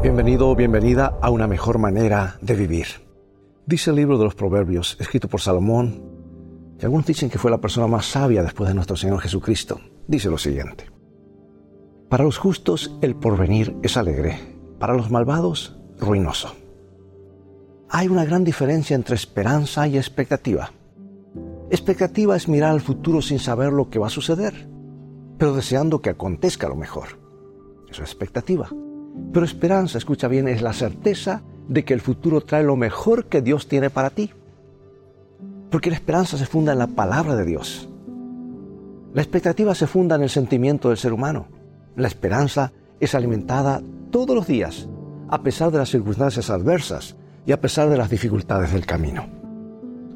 Bienvenido o bienvenida a una mejor manera de vivir. Dice el libro de los Proverbios, escrito por Salomón, que algunos dicen que fue la persona más sabia después de nuestro Señor Jesucristo. Dice lo siguiente. Para los justos el porvenir es alegre, para los malvados ruinoso. Hay una gran diferencia entre esperanza y expectativa. Expectativa es mirar al futuro sin saber lo que va a suceder, pero deseando que acontezca lo mejor. Eso es expectativa. Pero esperanza, escucha bien, es la certeza de que el futuro trae lo mejor que Dios tiene para ti. Porque la esperanza se funda en la palabra de Dios. La expectativa se funda en el sentimiento del ser humano. La esperanza es alimentada todos los días, a pesar de las circunstancias adversas y a pesar de las dificultades del camino.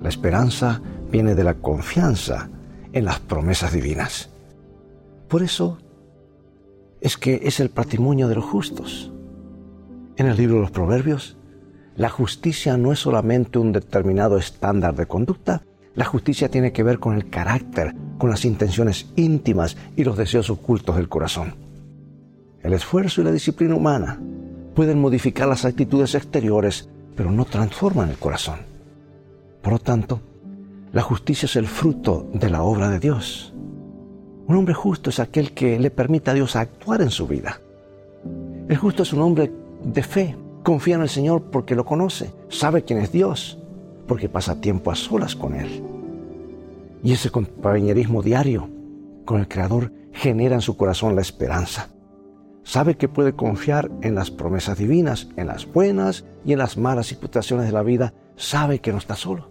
La esperanza viene de la confianza en las promesas divinas. Por eso es que es el patrimonio de los justos. En el libro de los Proverbios, la justicia no es solamente un determinado estándar de conducta, la justicia tiene que ver con el carácter, con las intenciones íntimas y los deseos ocultos del corazón. El esfuerzo y la disciplina humana pueden modificar las actitudes exteriores, pero no transforman el corazón. Por lo tanto, la justicia es el fruto de la obra de Dios. Un hombre justo es aquel que le permite a Dios actuar en su vida. El justo es un hombre de fe, confía en el Señor porque lo conoce, sabe quién es Dios, porque pasa tiempo a solas con Él. Y ese compañerismo diario con el Creador genera en su corazón la esperanza. Sabe que puede confiar en las promesas divinas, en las buenas y en las malas situaciones de la vida. Sabe que no está solo.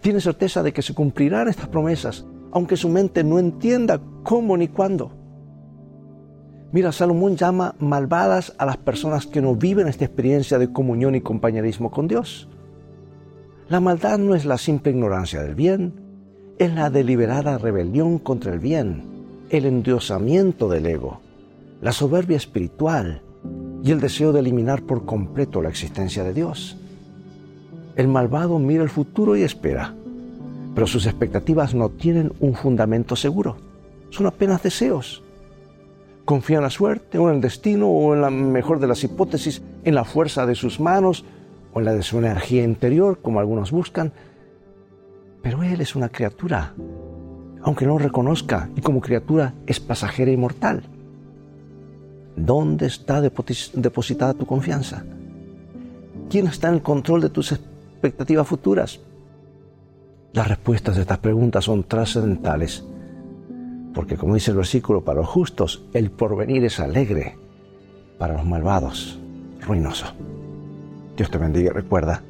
Tiene certeza de que se cumplirán estas promesas, aunque su mente no entienda cómo ni cuándo. Mira, Salomón llama malvadas a las personas que no viven esta experiencia de comunión y compañerismo con Dios. La maldad no es la simple ignorancia del bien, es la deliberada rebelión contra el bien, el endiosamiento del ego, la soberbia espiritual y el deseo de eliminar por completo la existencia de Dios. El malvado mira el futuro y espera, pero sus expectativas no tienen un fundamento seguro, son apenas deseos. Confía en la suerte o en el destino o en la mejor de las hipótesis, en la fuerza de sus manos o en la de su energía interior, como algunos buscan. Pero él es una criatura, aunque no lo reconozca, y como criatura es pasajera y mortal. ¿Dónde está depositada tu confianza? ¿Quién está en el control de tus expectativas futuras? Las respuestas de estas preguntas son trascendentales, porque como dice el versículo, para los justos el porvenir es alegre, para los malvados ruinoso. Dios te bendiga y recuerda,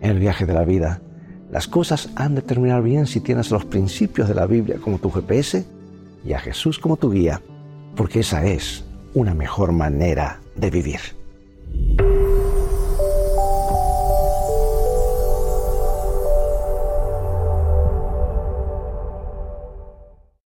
en el viaje de la vida, las cosas han de terminar bien si tienes los principios de la Biblia como tu GPS y a Jesús como tu guía, porque esa es una mejor manera de vivir.